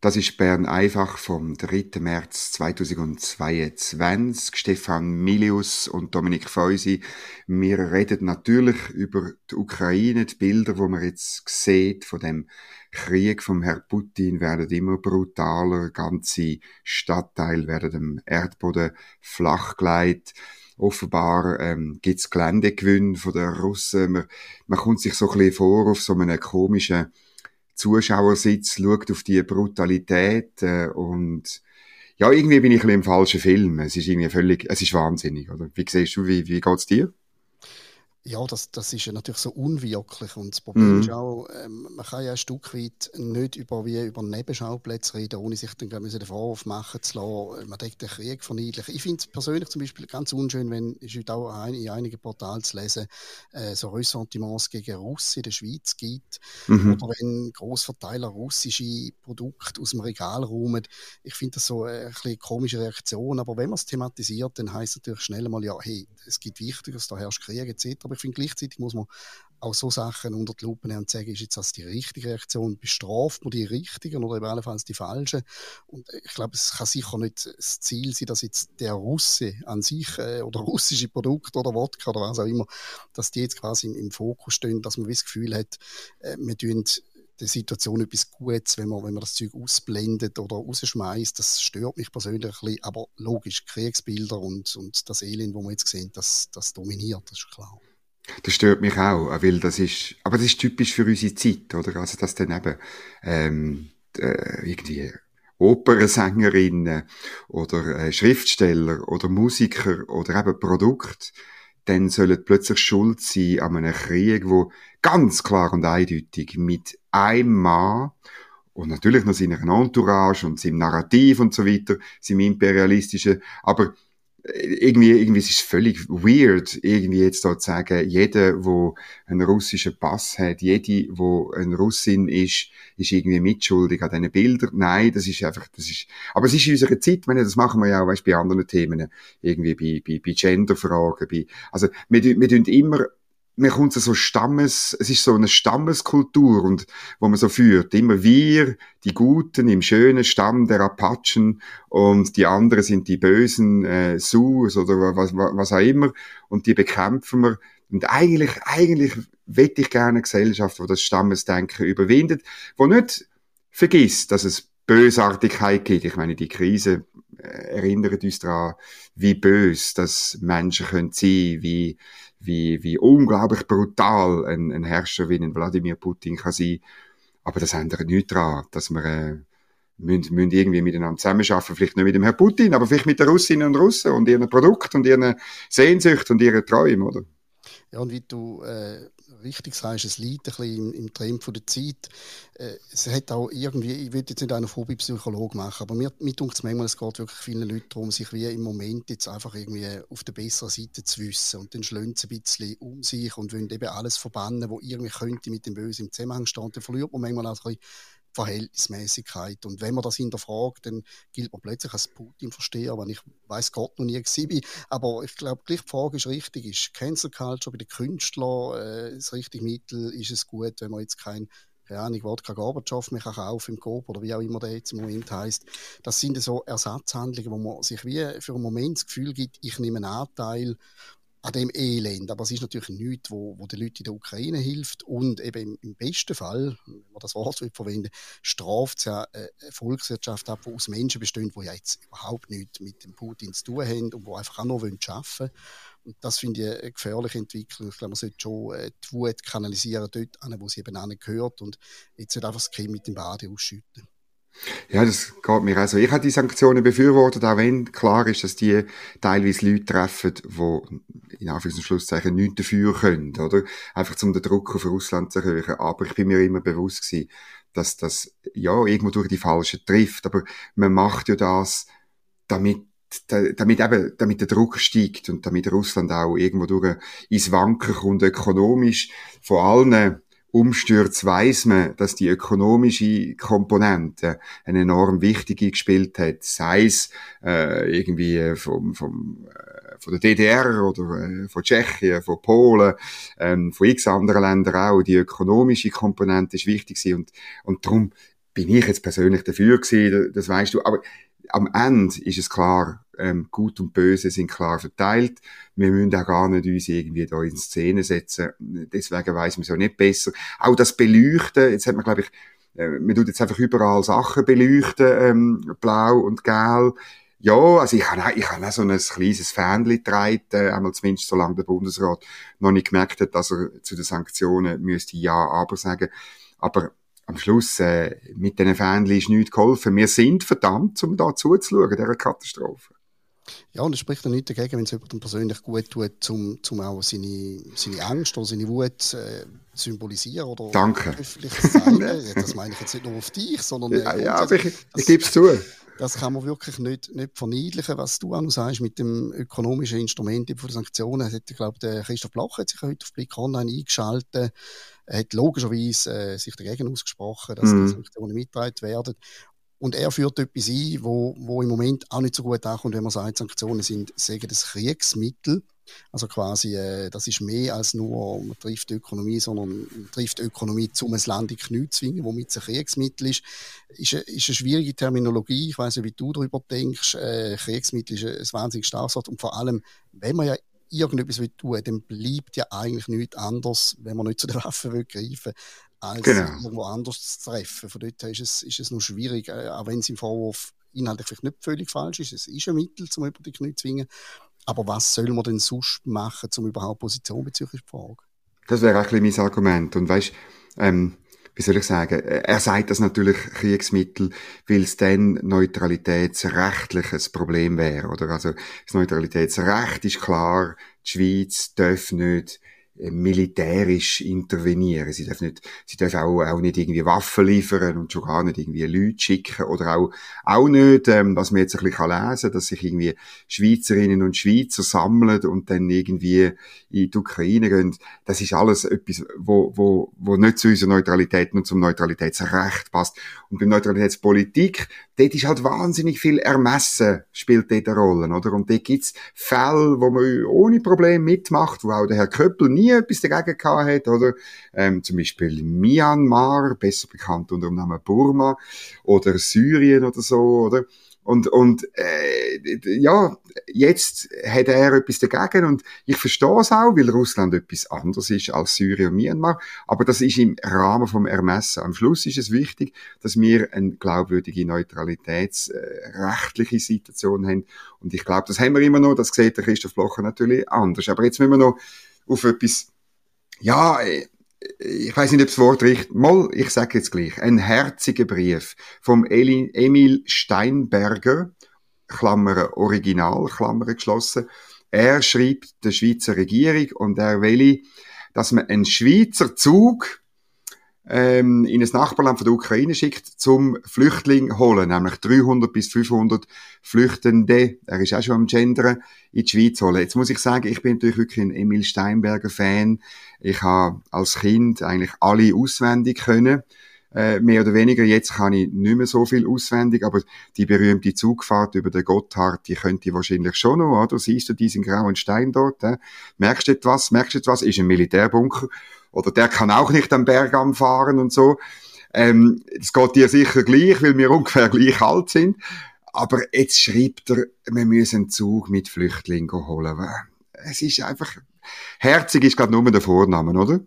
Das ist Bern einfach vom 3. März 2022. Stefan Milius und Dominik Feusi. Wir reden natürlich über die Ukraine. Die Bilder, die man jetzt sieht von dem Krieg vom Herrn Putin werden immer brutaler. Ganze Stadtteile werden dem Erdboden flachgelegt. Offenbar ähm, gibt es Geländegewinn von den Russen. Man, man kommt sich so ein bisschen vor auf so einem komischen Zuschauersitz, schaut auf die Brutalität äh, und ja, irgendwie bin ich ein bisschen im falschen Film. Es ist irgendwie völlig, es ist wahnsinnig, oder? Wie siehst du, wie, wie geht's dir? Ja, das, das ist ja natürlich so unwirklich. Und das Problem mhm. ist auch, ähm, man kann ja ein Stück weit nicht über, wie über Nebenschauplätze reden, ohne sich dann den Vorwurf machen zu lassen, man denkt den Krieg verniedlichen. Ich finde es persönlich zum Beispiel ganz unschön, wenn, ist heute auch ein, in einigen Portalen zu lesen, äh, so Ressentiments gegen Russen in der Schweiz gibt. Mhm. Oder wenn Großverteiler russische Produkte aus dem Regal räumen. Ich finde das so eine, eine komische Reaktion. Aber wenn man es thematisiert, dann heißt es natürlich schnell mal, ja, hey, es gibt Wichtigeres, da herrscht Krieg etc. Aber ich finde, gleichzeitig muss man auch so Sachen unter die Lupe nehmen und sagen, ist jetzt das die richtige Reaktion? Bestraft man die richtigen oder allenfalls die falschen? Und ich glaube, es kann sicher nicht das Ziel sein, dass jetzt der Russe an sich äh, oder russische Produkte oder Wodka oder was auch immer, dass die jetzt quasi im, im Fokus stehen, dass man das Gefühl hat, äh, wir tun der Situation etwas Gutes, wenn man, wenn man das Zeug ausblendet oder rausschmeißt. Das stört mich persönlich ein bisschen. Aber logisch, Kriegsbilder und, und das Elend, das wir jetzt sehen, das, das dominiert, das ist klar. Das stört mich auch, weil das ist, aber das ist typisch für unsere Zeit, oder? Also, dass dann eben, ähm, äh, irgendwie Opernsängerinnen oder äh, Schriftsteller oder Musiker oder eben Produkt, dann sollen plötzlich schuld sein an einem Krieg, wo ganz klar und eindeutig mit einem Mann und natürlich noch seiner Entourage und seinem Narrativ und so weiter, seinem imperialistischen, aber irgendwie, irgendwie ist es völlig weird, irgendwie jetzt da zu sagen, jeder, wo einen russischen Pass hat, jede, wo ein Russin ist, ist irgendwie mitschuldig an diesen Bildern. Nein, das ist einfach, das ist, aber es ist in unserer Zeit, meine, das machen wir ja auch, weißt, bei anderen Themen, irgendwie bei, bei, bei Genderfragen, bei, also, wir, wir tun immer mir kommt so Stammes, es ist so eine Stammeskultur und wo man so führt, immer wir, die Guten im schönen Stamm der Apachen und die anderen sind die bösen äh, Sus oder was, was auch immer und die bekämpfen wir und eigentlich, eigentlich wette ich gerne eine Gesellschaft, wo das Stammesdenken überwindet, wo nicht vergisst, dass es Bösartigkeit gibt. Ich meine, die Krise erinnert uns daran, wie bös das Menschen können sein, wie wie, wie unglaublich brutal ein, ein Herrscher wie ein Wladimir Putin kann sein. Aber das ändert nichts daran, dass wir äh, müssen, müssen irgendwie miteinander zusammenarbeiten. Vielleicht nicht mit dem Herrn Putin, aber vielleicht mit den Russinnen und Russen und ihren Produkten und ihren Sehnsüchten und ihren Träumen, oder? Ja, und wie du äh, richtig sagst, es liegt ein bisschen im, im Trend der Zeit. Äh, es hat auch irgendwie, ich will jetzt nicht einen Hobbypsychologe machen, aber mir, mir denkt es manchmal, es geht wirklich vielen Leuten darum, sich wie im Moment jetzt einfach irgendwie auf der besseren Seite zu wissen und dann schlönt sie ein bisschen um sich und wollen eben alles verbannen, wo irgendwie könnte mit dem Bösen im Zusammenhang stehen. Dann verliert man manchmal auch ein bisschen Verhältnismäßigkeit. Und wenn man das hinterfragt, dann gilt man plötzlich als Putin-Versteher, wenn ich weiß Gott noch nie war. Aber ich glaube, gleich die Frage ist richtig. Ist Cancel Culture bei den Künstlern äh, das richtige Mittel? Ist es gut, wenn man jetzt kein keine Ahnung, Wodka Gorbatschow mehr kaufen im Coop oder wie auch immer der jetzt im Moment heißt. Das sind so Ersatzhandlungen, wo man sich wie für einen Moment das Gefühl gibt, ich nehme einen Anteil an dem Elend. Aber es ist natürlich nichts, wo, wo den Leuten in der Ukraine hilft und eben im, besten Fall, wenn man das Wort verwenden straft es ja eine Volkswirtschaft ab, die aus Menschen besteht, die ja jetzt überhaupt nichts mit dem Putin zu tun haben und die einfach auch noch arbeiten wollen. Und das finde ich eine gefährliche Entwicklung. Ich glaube, man sollte schon äh, die Wut kanalisieren dort wo sie eben gehört und jetzt nicht einfach das Kind mit dem Bade ausschütten. Ja, das geht mir auch so. Ich habe die Sanktionen befürwortet, auch wenn klar ist, dass die teilweise Leute treffen, die in Anführungs- und Schlusszeichen nichts dafür können, oder? Einfach um den Druck auf Russland zu erhöhen. Aber ich bin mir immer bewusst gewesen, dass das, ja, irgendwo durch die Falschen trifft. Aber man macht ja das, damit damit eben, damit der Druck steigt und damit Russland auch irgendwo durch ins Wanken kommt, ökonomisch, von allen Umstürze weiß man, dass die ökonomische Komponente eine enorm wichtige gespielt hat. Sei es äh, irgendwie vom, vom, äh, von der DDR oder äh, von Tschechien, von Polen, ähm, von x anderen Ländern auch. Die ökonomische Komponente ist wichtig gewesen und, und darum bin ich jetzt persönlich dafür gewesen, das weißt du. Aber am Ende ist es klar, ähm, Gut und Böse sind klar verteilt. Wir müssen auch gar nicht uns irgendwie da in Szene setzen. Deswegen weiß man es auch nicht besser. Auch das Beleuchten, jetzt hat man, glaube ich, äh, man tut jetzt einfach überall Sachen beleuchten, ähm, blau und gelb. Ja, also ich habe auch, ich habe auch so ein kleines Fähnchen getragen, äh, einmal zumindest solange der Bundesrat noch nicht gemerkt hat, dass er zu den Sanktionen müsste Ja, aber sagen. Aber am Schluss, äh, mit diesen Fähnchen ist nichts geholfen. Wir sind verdammt, um da zuzuschauen, dieser Katastrophe. Ja, und es spricht ja nichts dagegen, wenn es jemandem persönlich gut tut, um, um auch seine, seine Angst oder seine Wut äh, symbolisieren oder Danke. öffentlich zu zeigen. das meine ich jetzt nicht nur auf dich, sondern äh, ja, ja, aber ich, ich gebe es zu. Das kann man wirklich nicht, nicht verniedlichen, was du auch noch sagst mit dem ökonomischen Instrument von Sanktionen. Hat, ich glaube, der Christoph Bloch hat sich heute auf Blick Online eingeschaltet. Er hat logischerweise äh, sich dagegen ausgesprochen, dass mm. die Sanktionen mitgetragen werden. Und er führt etwas ein, wo, wo im Moment auch nicht so gut ankommt, wenn man sagt, Sanktionen sind sagen das Kriegsmittel. Also quasi, äh, das ist mehr als nur, man trifft die Ökonomie, sondern man trifft die Ökonomie, um ein Land in Knie zu zwingen, womit es ein Kriegsmittel ist. Ist eine, ist eine schwierige Terminologie. Ich weiß nicht, wie du darüber denkst. Äh, Kriegsmittel ist ein, ein wahnsinnig starkes Wort. Und vor allem, wenn man ja irgendetwas will tun, dann bleibt ja eigentlich nichts anderes, wenn man nicht zu den Waffen will greifen als genau. irgendwo anders zu treffen. Von dort her ist es, ist es noch schwierig, äh, auch wenn es im Vorwurf inhaltlich vielleicht nicht völlig falsch ist. Es ist ein Mittel, um über die Knie zu zwingen. Aber was soll man denn sonst machen, um überhaupt Position bezüglich der Frage? Das wäre auch ein mein Argument. Und weißt, ähm, wie soll ich sagen, er sagt das natürlich Kriegsmittel, weil es dann neutralitätsrechtliches Problem wäre, oder? Also, das Neutralitätsrecht ist klar, die Schweiz darf nicht militärisch intervenieren. Sie dürfen nicht, sie dürfen auch, auch nicht irgendwie Waffen liefern und schon gar nicht irgendwie Leute schicken oder auch, auch nicht, ähm, was man jetzt ein bisschen lesen kann, dass sich irgendwie Schweizerinnen und Schweizer sammeln und dann irgendwie in die Ukraine gehen. Das ist alles etwas, wo, wo, wo nicht zu unserer Neutralität und zum Neutralitätsrecht passt. Und bei Neutralitätspolitik, dort ist halt wahnsinnig viel Ermessen spielt dort eine Rolle, oder? Und dort gibt's Fälle, wo man ohne Problem mitmacht, wo auch der Herr Köppel nie etwas dagegen gehabt hat, oder? Ähm, zum Beispiel Myanmar, besser bekannt unter dem Namen Burma, oder Syrien oder so, oder? Und, und äh, ja, jetzt hat er etwas dagegen und ich verstehe es auch, weil Russland etwas anderes ist als Syrien und Myanmar. Aber das ist im Rahmen vom Ermessen. Am Schluss ist es wichtig, dass wir eine glaubwürdige neutralitätsrechtliche Situation haben. Und ich glaube, das haben wir immer noch. Das sieht der Christoph Blocher natürlich anders. Aber jetzt müssen wir noch auf etwas, ja, ich weiß nicht, ob das Wort richtig, mal, ich sage jetzt gleich, ein herziger Brief vom Emil Steinberger, Klammer Original, Klammer geschlossen. Er schreibt der Schweizer Regierung und er will, dass man einen Schweizer Zug ähm, in ein Nachbarland von der Ukraine schickt, zum Flüchtling holen, nämlich 300 bis 500 Flüchtende, er ist auch schon am Gendern, in die Schweiz holen. Jetzt muss ich sagen, ich bin natürlich wirklich ein Emil Steinberger Fan. Ich habe als Kind eigentlich alle auswendig können. Äh, mehr oder weniger. Jetzt kann ich nicht mehr so viel auswendig, aber die berühmte Zugfahrt über den Gotthard, die könnte ich wahrscheinlich schon noch, oder? Siehst du diesen grauen Stein dort? Äh? Merkst du etwas? Merkst du etwas? Ist ein Militärbunker oder der kann auch nicht am Berg anfahren und so. Ähm, das geht dir sicher gleich, weil wir ungefähr gleich alt sind. Aber jetzt schreibt er, wir müssen einen Zug mit Flüchtlingen holen. Es ist einfach, herzig ist gerade nur der Vorname, oder?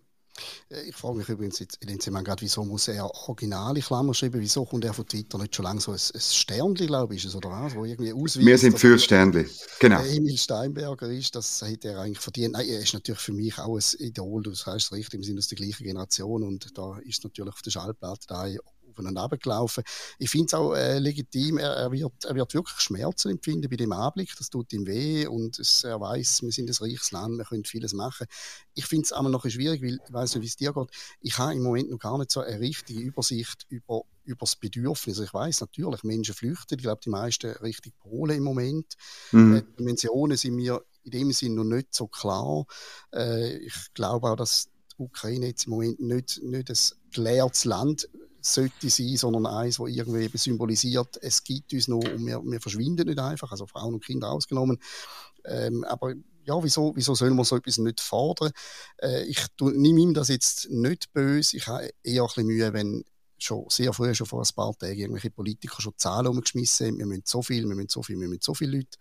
Äh, ich frage mich übrigens jetzt in dem Zusammenhang gerade, wieso muss er originale Klammer schreiben? Wieso kommt er von Twitter nicht schon lange so ein, ein Sternli, glaube ich, ist es, oder was? Wo irgendwie ausweist, Wir sind für Sternli, genau. Emil Steinberger ist, das hätte er eigentlich verdient. Nein, er ist natürlich für mich auch ein Idol, du sagst es richtig, wir sind aus der gleichen Generation und da ist natürlich auf der Schallplatte da aufeinander abgelaufen. Ich finde es auch äh, legitim, er, er, wird, er wird wirklich Schmerzen empfinden bei dem Anblick, das tut ihm weh und es, er weiß, wir sind ein reiches Land, wir können vieles machen. Ich finde es aber noch schwierig, weil ich weiß nicht, wie es dir geht. Ich habe im Moment noch gar nicht so eine richtige Übersicht über über das Bedürfnis. Ich weiß natürlich, Menschen flüchten. Ich glaube, die meisten Richtung Polen im Moment. Mhm. Äh, die Dimensionen sind mir in dem Sinne noch nicht so klar. Äh, ich glaube auch, dass Ukraine jetzt im Moment nicht, nicht ein gelehrtes Land sollte sein, sondern eins, das irgendwie eben symbolisiert, es gibt uns noch und wir, wir verschwinden nicht einfach, also Frauen und Kinder ausgenommen. Ähm, aber ja, wieso, wieso soll man so etwas nicht fordern? Äh, ich nehme ihm das jetzt nicht böse. Ich habe eher ein bisschen Mühe, wenn schon sehr früh, schon vor ein paar Tagen, irgendwelche Politiker schon Zahlen umgeschmissen haben. Wir müssen so viel, wir müssen so viel, wir müssen so viele Leute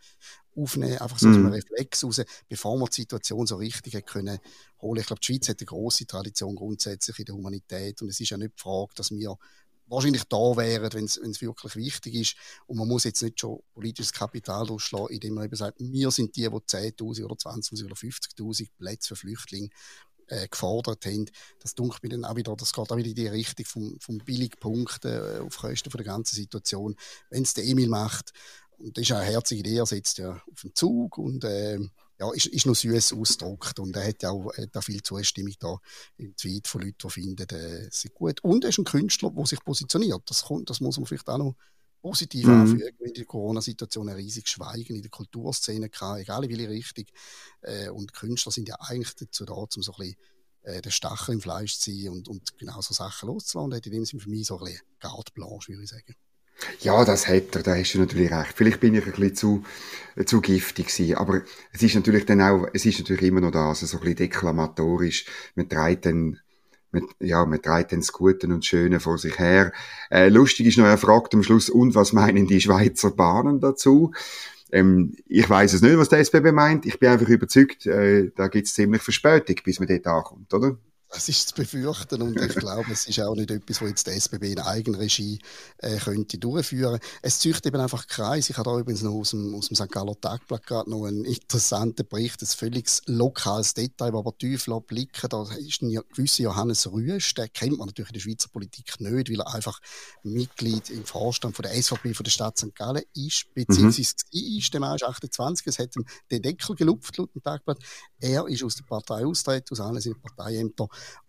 aufnehmen, einfach so mm. aus einem Reflex raus, bevor wir die Situation so richtig können holen. Ich glaube, die Schweiz hat eine große Tradition grundsätzlich in der Humanität und es ist ja nicht die Frage, dass wir wahrscheinlich da wären, wenn es wirklich wichtig ist. Und man muss jetzt nicht schon politisches Kapital durchschlagen, indem man eben sagt, wir sind die, die 10.000 oder 20.000 oder 50.000 Plätze für Flüchtlinge äh, gefordert haben. Das dunkelt mir dann auch wieder, das geht auch wieder in die Richtung vom, vom Billigpunkt äh, auf Kosten von der ganzen Situation. Wenn es der Emil macht, und das ist eine herzige Idee, er sitzt ja auf dem Zug und äh, ja, ist, ist noch süß ausgedruckt und er hat ja auch, hat auch viel Zustimmung da im Tweet von Leuten, die finden, äh, ist gut. Und er ist ein Künstler, der sich positioniert. Das, kommt, das muss man vielleicht auch noch positiv mhm. anfügen. In der Corona-Situation ein riesiges Schweigen in der Kulturszene gehabt, egal in welche Richtung. Äh, und Künstler sind ja eigentlich dazu da, um so ein bisschen äh, den Stachel im Fleisch zu ziehen und, und genau so Sachen loszulassen. Und hat in dem Sinne für mich so ein bisschen Carte Blanche, würde ich sagen. Ja, das hat er, da hast du natürlich recht. Vielleicht bin ich ein bisschen zu, äh, zu giftig gewesen, aber es ist natürlich dann auch, es ist natürlich immer noch das, so ein bisschen deklamatorisch. Man trägt dann, man, ja, man trägt dann das Gute und Schöne vor sich her. Äh, lustig ist noch, er fragt am Schluss, und was meinen die Schweizer Bahnen dazu? Ähm, ich weiß es nicht, was der SBB meint. Ich bin einfach überzeugt, äh, da gibt es ziemlich Verspätung, bis man dort ankommt, oder? Das ist zu befürchten und ich glaube, es ist auch nicht etwas, was jetzt die SBB in Eigenregie äh, könnte durchführen. Es züchtet eben einfach Kreis. Ich habe da übrigens noch aus dem, aus dem St. Galler Tagblatt gerade noch einen interessanten Bericht, ein völlig lokales Detail, aber tief blicken. Da ist ein gewisser Johannes Rüesch, den kennt man natürlich in der Schweizer Politik nicht, weil er einfach Mitglied im Vorstand von der SVP von der Stadt St. Gallen ist, beziehungsweise mhm. ist, der Mann ist 28, es hat ihm den Deckel gelupft, laut dem Tagblatt. Er ist aus der Partei austreten, aus allen seinen Parteiämtern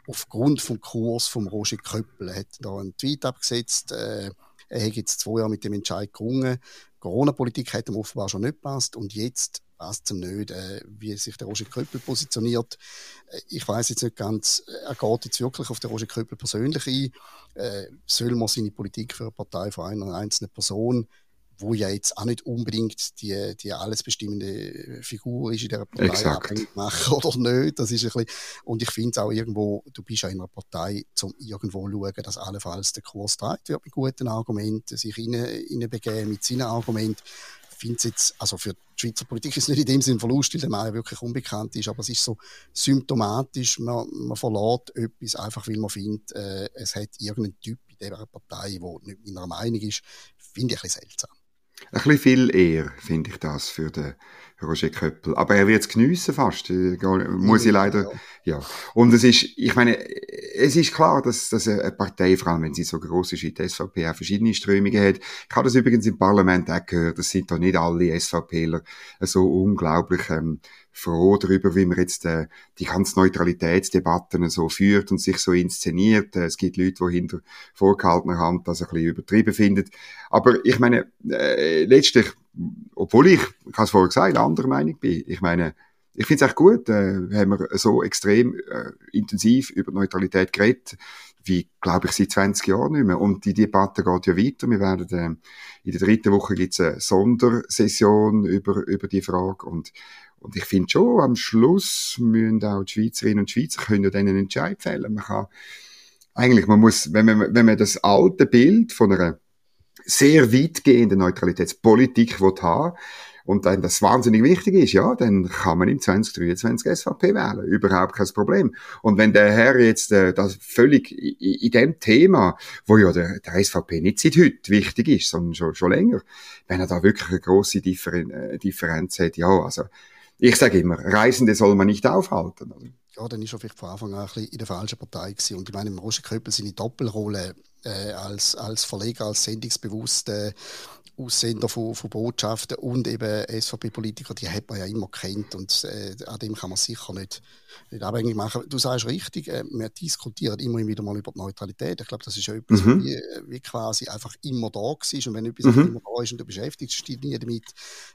aufgrund vom Kurs von Roger Köppel. Er hat da einen Tweet abgesetzt, äh, er hat jetzt zwei Jahre mit dem Entscheid gerungen. Corona-Politik hat ihm offenbar schon nicht gepasst und jetzt passt es ihm nicht, äh, wie sich der Roger Köppel positioniert. Äh, ich weiß jetzt nicht ganz, äh, er geht jetzt wirklich auf den Roger Köppel persönlich ein. Äh, soll man seine Politik für eine Partei von einer einzelnen Person wo ja jetzt auch nicht unbedingt die, die alles bestimmende Figur ist in der Partei abhängig machen oder nicht. Das ist ein bisschen, und ich finde es auch irgendwo, du bist ja in einer Partei, um irgendwo zu schauen, dass allenfalls der Kurs trägt wird mit guten Argumenten, sich hineinbegeben mit seinen Argumenten. Ich finde es jetzt, also für die Schweizer Politik ist es nicht in dem Sinne ein Verlust, weil der Mann wirklich unbekannt ist, aber es ist so symptomatisch, man, man verlässt etwas einfach, weil man findet, äh, es hat irgendeinen Typ in dieser Partei, der nicht meiner Meinung ist, finde ich ein bisschen seltsam. Ein bisschen viel eher, finde ich das, für den Roger Köppel. Aber er wird es geniessen fast, äh, muss ich leider, ja. Und es ist, ich meine, es ist klar, dass, dass eine Partei, vor allem wenn sie so groß ist wie die SVP, auch verschiedene Strömungen hat. Ich habe das übrigens im Parlament auch gehört, das sind doch nicht alle SVPler so unglaublich ähm, froh darüber, wie man jetzt äh, die ganzen Neutralitätsdebatten so führt und sich so inszeniert. Äh, es gibt Leute, die hinter vorgehaltener Hand das ein bisschen übertrieben finden. Aber ich meine, äh, letztlich, obwohl ich, ich habe es vorher gesagt, anderer Meinung bin, ich meine, ich finde es echt gut, äh, haben wir so extrem äh, intensiv über Neutralität geredet, wie, glaube ich, seit 20 Jahren nicht mehr. Und die Debatte geht ja weiter. Wir werden, äh, in der dritten Woche gibt es eine Sondersession über, über die Frage. Und, und ich finde schon, am Schluss müssen auch die Schweizerinnen und Schweizer können ja dann einen Entscheid fällen. Man kann, eigentlich, man muss, wenn man, wenn man das alte Bild von einer sehr weitgehenden Neutralitätspolitik haben und dann das wahnsinnig wichtig ist, ja, dann kann man im 2023 SVP wählen. Überhaupt kein Problem. Und wenn der Herr jetzt äh, das völlig in, in dem Thema, wo ja der, der SVP nicht seit heute wichtig ist, sondern schon, schon länger, wenn er da wirklich eine grosse Differen äh, Differenz hat, ja, also ich sage immer, Reisende soll man nicht aufhalten. Oder? Ja, dann ist er vielleicht von Anfang an ein bisschen in der falschen Partei gewesen. Und ich meine, Roger Köppel seine Doppelrolle äh, als, als Verleger, als sendungsbewusster Aussender von, von Botschaften und eben SVP-Politiker, die hat man ja immer kennt und äh, an dem kann man sicher nicht, nicht abhängig machen. Du sagst richtig, äh, wir diskutieren immer wieder mal über die Neutralität. Ich glaube, das ist ja etwas, mhm. wie, wie, quasi einfach immer da war. Und wenn etwas mhm. immer da ist und du beschäftigst dich nie damit,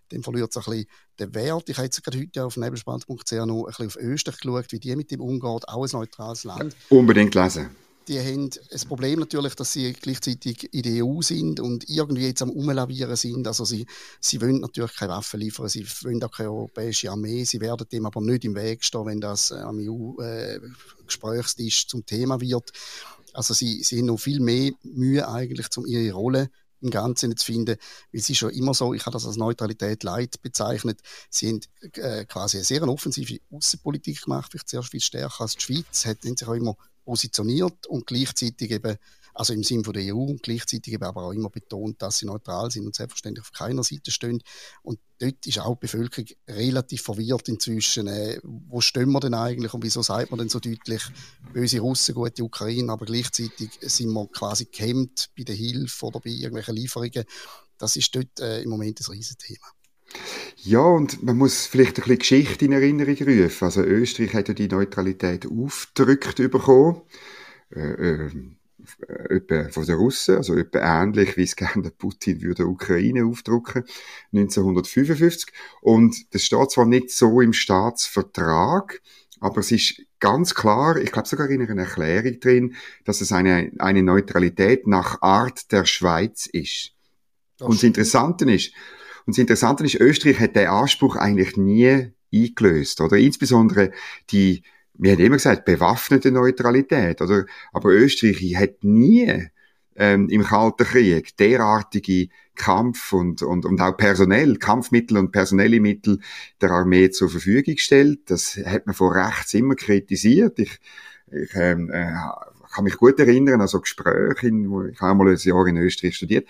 dann verliert es ein bisschen den Wert. Ich habe jetzt gerade heute auf nebelspannend.ch noch ein bisschen auf Österreich geschaut, wie die mit dem umgeht, auch ein neutrales Land. Ja, unbedingt lesen die haben das Problem natürlich, dass sie gleichzeitig in der EU sind und irgendwie jetzt am Umlavieren sind. Also sie, sie wollen natürlich keine Waffen liefern, sie wollen auch keine europäische Armee, sie werden dem aber nicht im Weg stehen, wenn das am EU-Gesprächstisch äh, zum Thema wird. Also sie, sie haben noch viel mehr Mühe eigentlich, um ihre Rolle im Ganzen zu finden, weil sie schon immer so, ich habe das als Neutralität Leid bezeichnet, sie haben äh, quasi eine sehr offensive Außenpolitik gemacht, vielleicht sehr viel stärker als die Schweiz, hat sich auch immer positioniert und gleichzeitig eben, also im Sinne der EU, gleichzeitig eben aber auch immer betont, dass sie neutral sind und selbstverständlich auf keiner Seite stehen. Und dort ist auch die Bevölkerung relativ verwirrt inzwischen. Äh, wo stehen wir denn eigentlich und wieso sagt man denn so deutlich, böse Russen, gute Ukraine, aber gleichzeitig sind wir quasi gehemmt bei der Hilfe oder bei irgendwelchen Lieferungen. Das ist dort äh, im Moment ein Riesenthema. Ja, und man muss vielleicht ein bisschen Geschichte in Erinnerung rufen. Also Österreich hat ja die Neutralität aufgedrückt bekommen. Äh, äh, etwa von den Russen, also etwa ähnlich, wie es gerne Putin würde der Ukraine aufdrucken, 1955. Und das steht zwar nicht so im Staatsvertrag, aber es ist ganz klar, ich glaube sogar in einer Erklärung drin, dass es eine, eine Neutralität nach Art der Schweiz ist. Das und das Interessante ist, und das Interessante ist, Österreich hat den Anspruch eigentlich nie eingelöst, oder? Insbesondere die, wir haben immer gesagt, bewaffnete Neutralität, oder? Aber Österreich hat nie ähm, im Kalten Krieg derartige Kampf und, und, und auch personell, Kampfmittel und personelle Mittel der Armee zur Verfügung gestellt. Das hat man von rechts immer kritisiert. Ich, ich ähm, äh, kann mich gut erinnern an so Gespräche, wo ich habe mal ein Jahr in Österreich studiert.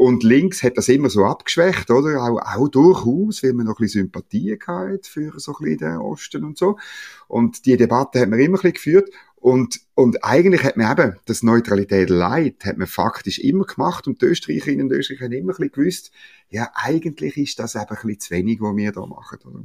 Und links hat das immer so abgeschwächt, oder? Auch, auch durchaus, weil man noch ein bisschen Sympathie hatte für so ein bisschen den Osten und so. Und die Debatte hat man immer ein bisschen geführt. Und, und eigentlich hat man eben das Neutralität Leid hat man faktisch immer gemacht und die Österreicherinnen und Österreicher haben immer ein bisschen gewusst, ja, eigentlich ist das eben ein bisschen zu wenig, was wir da machen, oder?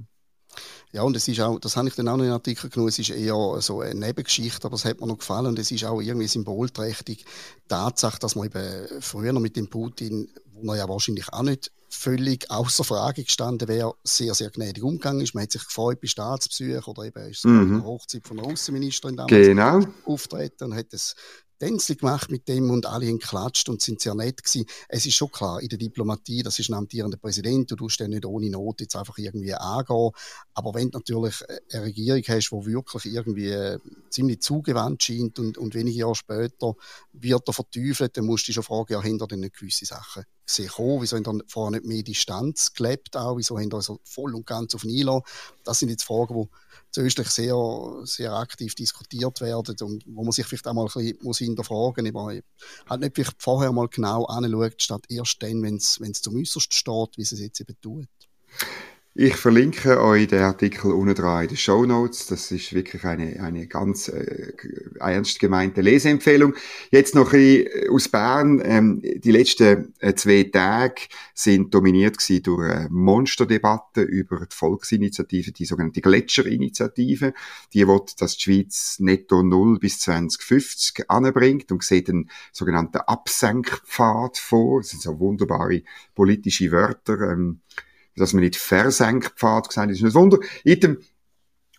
Ja, und es ist auch, das habe ich dann auch noch in den Artikel genommen, es ist eher so eine Nebengeschichte, aber es hat mir noch gefallen und es ist auch irgendwie symbolträchtig. Die Tatsache, dass man eben früher mit dem Putin, wo er ja wahrscheinlich auch nicht völlig außer Frage gestanden wäre, sehr, sehr gnädig umgegangen ist. Man hat sich gefreut bei Staatsbesuchen oder eben ist mhm. in der Hochzeit von der Außenministerin damals genau. auftreten und hat es Tänzli gemacht mit dem und alle haben geklatscht und sind sehr nett gewesen. Es ist schon klar, in der Diplomatie, das ist ein amtierender Präsident, du tust den nicht ohne Not jetzt einfach irgendwie angehen. Aber wenn du natürlich eine Regierung hast, die wirklich irgendwie äh, ziemlich zugewandt scheint und, und wenige Jahre später wird er verteufelt, dann musst du dich schon fragen, ja, hinter denn nicht gewisse Sachen gesehen kommen? Wieso haben ihr vorher nicht mehr Distanz gelebt auch? Wieso haben ihr so voll und ganz auf Nilo? Das sind jetzt Fragen, die zu Österreich sehr, sehr aktiv diskutiert werden und wo man sich vielleicht auch mal ein bisschen muss hinterfragen muss. Halt nicht vielleicht vorher mal genau anschaut, statt erst dann, wenn es zum Äußersten steht, wie es jetzt eben tut. Ich verlinke euch den Artikel unten dran in den Show Notes. Das ist wirklich eine, eine ganz äh, ernst gemeinte Leseempfehlung. Jetzt noch ein bisschen aus Bern. Ähm, die letzten äh, zwei Tage sind dominiert gewesen durch eine Monsterdebatte über die Volksinitiative, die sogenannte Gletscherinitiative. Die will, dass die Schweiz netto null bis 2050 anbringt und sieht einen sogenannten Absenkpfad vor. Das sind so wunderbare politische Wörter. Ähm, dass man nicht Versenkpfad gesagt ist ein Wunder.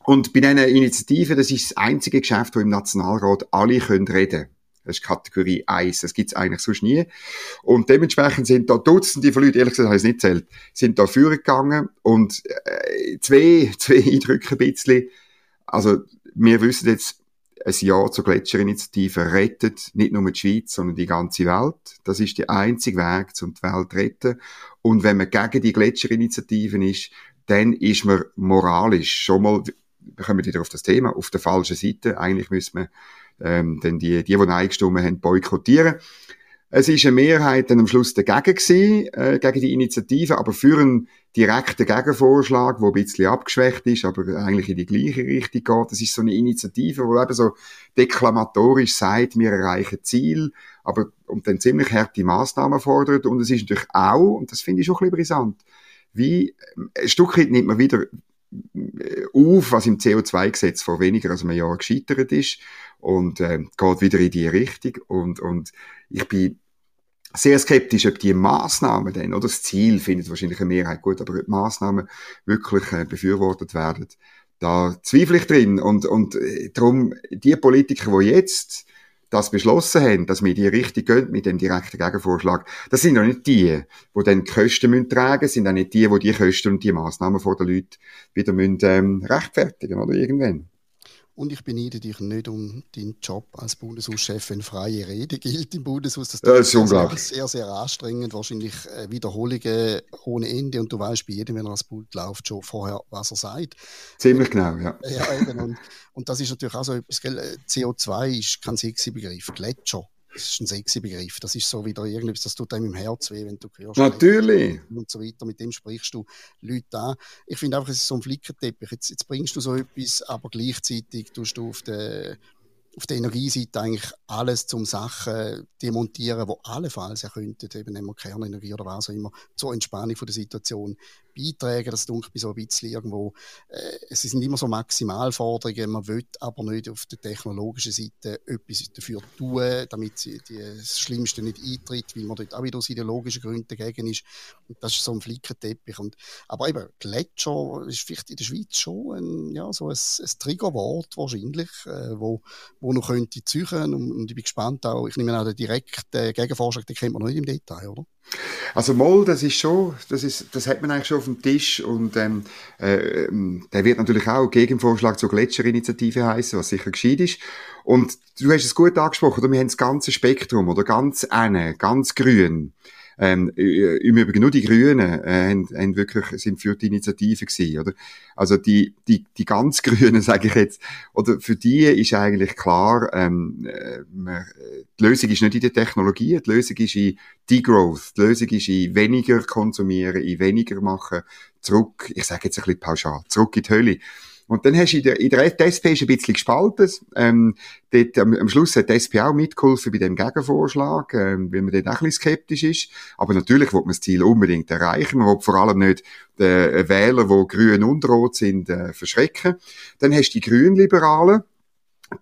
Und bei diesen Initiativen, das ist das einzige Geschäft, wo im Nationalrat alle können reden das ist Kategorie 1. Das gibt's eigentlich sonst nie. Und dementsprechend sind da Dutzende von Leuten, ehrlich gesagt, habe ich es nicht zählt, sind da führen gegangen und äh, zwei, zwei Eindrücke ein bisschen. Also, wir wissen jetzt, ein Ja zur Gletscherinitiative rettet nicht nur die Schweiz, sondern die ganze Welt. Das ist der einzige Weg, um die Welt zu retten. Und wenn man gegen die Gletscherinitiativen ist, dann ist man moralisch schon mal, wir kommen wieder auf das Thema, auf der falschen Seite. Eigentlich müssen wir ähm, dann die, die, die Nein gestimmt haben, boykottieren. Es ist eine Mehrheit dann am Schluss dagegen gewesen, äh, gegen die Initiative, aber für einen direkten Gegenvorschlag, der ein bisschen abgeschwächt ist, aber eigentlich in die gleiche Richtung geht. Das ist so eine Initiative, wo eben so deklamatorisch sagt, wir erreichen Ziel, aber und dann ziemlich harte Massnahmen fordert. Und es ist natürlich auch, und das finde ich schon ein bisschen brisant, wie ein Stück weit nimmt man wieder äh, auf, was im CO2-Gesetz vor weniger als einem Jahr gescheitert ist und äh, geht wieder in die Richtung. Und, und ich bin sehr skeptisch, ob die Maßnahmen denn, oder das Ziel findet wahrscheinlich eine Mehrheit gut, aber ob die Maßnahmen wirklich äh, befürwortet werden, da zweifle ich drin. Und, und äh, darum, die Politiker, die jetzt das beschlossen haben, dass wir die Richtung gehen mit dem direkten Gegenvorschlag, das sind noch nicht die, die dann die Kosten müssen tragen sind auch nicht die, die die Kosten und die Maßnahmen vor den Leuten wieder müssen, ähm, rechtfertigen oder irgendwann. Und ich beneide dich nicht um deinen Job als Bundeshauschef, wenn freie Rede gilt im Bundeshaus. Das, das ist unglaublich. Sehr, sehr anstrengend. Wahrscheinlich äh, Wiederholungen ohne Ende. Und du weißt bei jedem, wenn er ans Pult läuft, schon vorher, was er sagt. Ziemlich genau, ja. ja eben. Und, und das ist natürlich auch so etwas, äh, CO2 ist kein sexy Begriff. Gletscher das ist ein sexy Begriff. Das ist so wieder irgendwas, das tut einem im Herz weh, wenn du hörst. Natürlich. Und so weiter. Mit dem sprichst du Leute an. Ich finde einfach, es ist so ein Flickenteppich. Jetzt, jetzt bringst du so etwas, aber gleichzeitig tust du auf der auf der Energieseite eigentlich alles zum Sachen demontieren, wo allenfalls ja könnten, eben nehmen wir Kernenergie oder was auch immer, zur Entspannung von der Situation beitragen. Das dunkelt mir so ein bisschen irgendwo. Äh, es sind immer so Maximalforderungen. Man will aber nicht auf der technologischen Seite etwas dafür tun, damit das Schlimmste nicht eintritt, weil man dort auch wieder aus ideologischen Gründen dagegen ist. Und das ist so ein Flickenteppich. Und, aber eben, Gletscher ist vielleicht in der Schweiz schon ein, ja, so ein, ein Triggerwort wahrscheinlich, äh, wo, wo noch könnte züchen. Und, ich bin gespannt auch, ich nehme an, den direkten Gegenvorschlag, den kennt man noch nicht im Detail, oder? Also Moll, das ist schon, das ist, das hat man eigentlich schon auf dem Tisch und ähm, äh, der wird natürlich auch Gegenvorschlag zur Gletscherinitiative heißen, was sicher gescheit ist. Und du hast es gut angesprochen, oder? wir haben das ganze Spektrum, oder ganz ene, ganz grün. Ähm, Im Übrigen nur die Grünen äh, haben, haben wirklich, sind für die Initiative gewesen, oder? Also die, die, die ganz Grünen, sage ich jetzt, oder für die ist eigentlich klar, ähm, äh, man, die Lösung ist nicht in der Technologie, die Lösung ist in Degrowth, die Lösung ist in weniger konsumieren, in weniger machen, zurück, ich sage jetzt ein bisschen pauschal, zurück in die Hölle. Und dann hast du in der, in der SP ist ein bisschen gespalten. Ähm, dort, am, am Schluss hat die SP auch mitgeholfen bei dem Gegenvorschlag, ähm, weil man dort auch ein bisschen skeptisch ist. Aber natürlich will man das Ziel unbedingt erreichen. Man will vor allem nicht den Wähler, die grün und rot sind, äh, verschrecken. Dann hast du die Grünliberalen.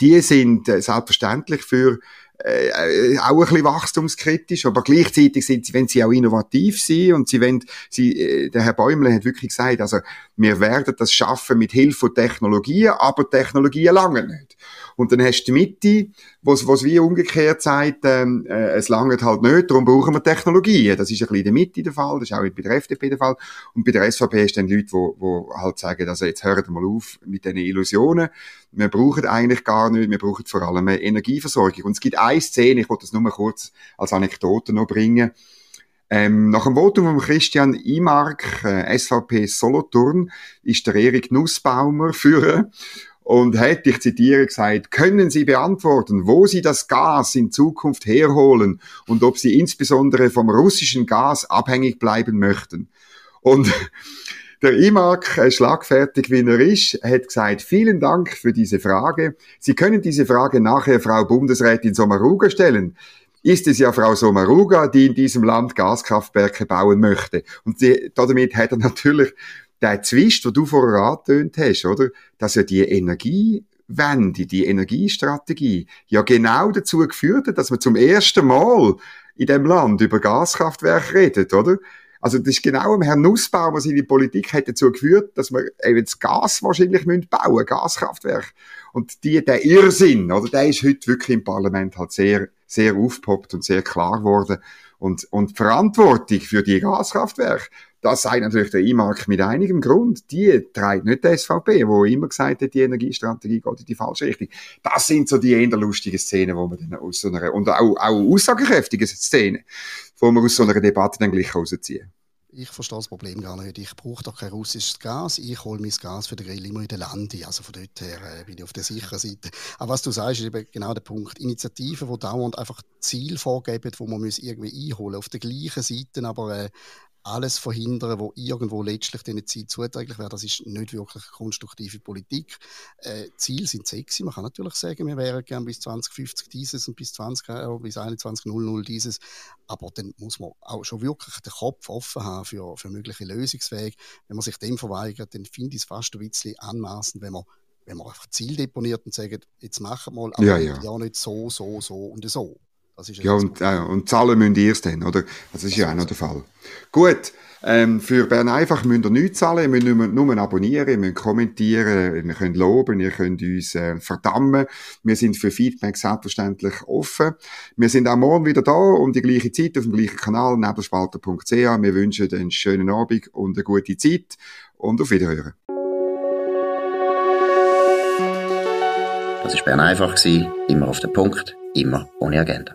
Die sind äh, selbstverständlich für äh, auch ein bisschen wachstumskritisch, aber gleichzeitig sind sie, wenn sie auch innovativ sind und sie wenn sie, äh, der Herr Bäumle hat wirklich gesagt, also wir werden das schaffen mit Hilfe von Technologien, aber Technologien lange nicht. Und dann hast du die Mitte, was was wie umgekehrt sagt, ähm, äh, es langt halt nicht, darum brauchen wir Technologien. Das ist ein bisschen in der Mitte der Fall, das ist auch bei der FDP der Fall. Und bei der SVP du dann Leute, die, die halt sagen, also jetzt hört mal auf mit diesen Illusionen. Wir brauchen eigentlich gar nicht, wir brauchen vor allem eine Energieversorgung. Und es gibt eine Szene, ich wollte das nur mal kurz als Anekdote noch bringen, ähm, nach dem Votum von Christian Imark, äh, SVP Solothurn, ist der Erik Nussbaumer führen und hat, ich zitiere, gesagt, können Sie beantworten, wo Sie das Gas in Zukunft herholen und ob Sie insbesondere vom russischen Gas abhängig bleiben möchten? Und der IMAG, äh, schlagfertig wie er ist, hat gesagt, vielen Dank für diese Frage. Sie können diese Frage nachher Frau Bundesrätin Sommaruga stellen. Ist es ja Frau Sommaruga, die in diesem Land Gaskraftwerke bauen möchte. Und die, damit hat er natürlich der Zwist, den du vorher angetönt hast, oder? Dass ja die Energiewende, die Energiestrategie ja genau dazu geführt hat, dass man zum ersten Mal in dem Land über Gaskraftwerke redet, oder? Also das ist genau am Herrn Nussbaum, was in die Politik hat dazu geführt, dass wir eben das Gas wahrscheinlich müssen bauen, Gaskraftwerk. Und die, der Irrsinn, oder, der ist heute wirklich im Parlament halt sehr, sehr aufgepoppt und sehr klar geworden. Und, und Verantwortung für die Gaskraftwerke, das sagt natürlich der IMARC mit einigem Grund. Die treibt nicht die SVP, wo immer gesagt hat, die Energiestrategie geht in die falsche Richtung. Das sind so die eher lustigen Szenen, wo man dann aus so einer, und auch, auch aussagekräftige Szenen, wo man aus so einer Debatte dann gleich rausziehen. Ich verstehe das Problem gar nicht. Ich brauche doch kein russisches Gas. Ich hole mein Gas für den Grill immer in den Lande. Also von dort her äh, bin ich auf der sicheren Seite. Aber was du sagst, ist eben genau der Punkt. Initiativen, die dauernd einfach Ziel vorgeben, wo man irgendwie einholen muss. Auf der gleichen Seite aber äh, alles verhindern, wo irgendwo letztlich diesen Ziel zuträglich wäre. Das ist nicht wirklich konstruktive Politik. Äh, Ziele sind sexy. Man kann natürlich sagen, wir wären gern bis 2050 dieses und bis 20, äh, bis 2100 dieses. Aber dann muss man auch schon wirklich den Kopf offen haben für, für mögliche Lösungswege. Wenn man sich dem verweigert, dann finde ich es fast ein bisschen anmaßend, wenn man wenn man einfach Ziel deponiert und sagt, jetzt machen wir mal, aber ja, ja. ja nicht so, so, so und so. Ja, und, äh, und zahlen müsst ihr es dann, oder? Das ist ja auch noch der Fall. Gut, ähm, für Bern einfach müsst ihr nichts zahlen, ihr müsst nur, nur abonnieren, ihr müsst kommentieren, ihr könnt loben, ihr könnt uns äh, verdammen. Wir sind für Feedback selbstverständlich offen. Wir sind auch morgen wieder da, um die gleiche Zeit, auf dem gleichen Kanal, nebelspalter.ch. Wir wünschen einen schönen Abend und eine gute Zeit und auf Wiederhören. Das war Bern einfach, immer auf den Punkt, immer ohne Agenda.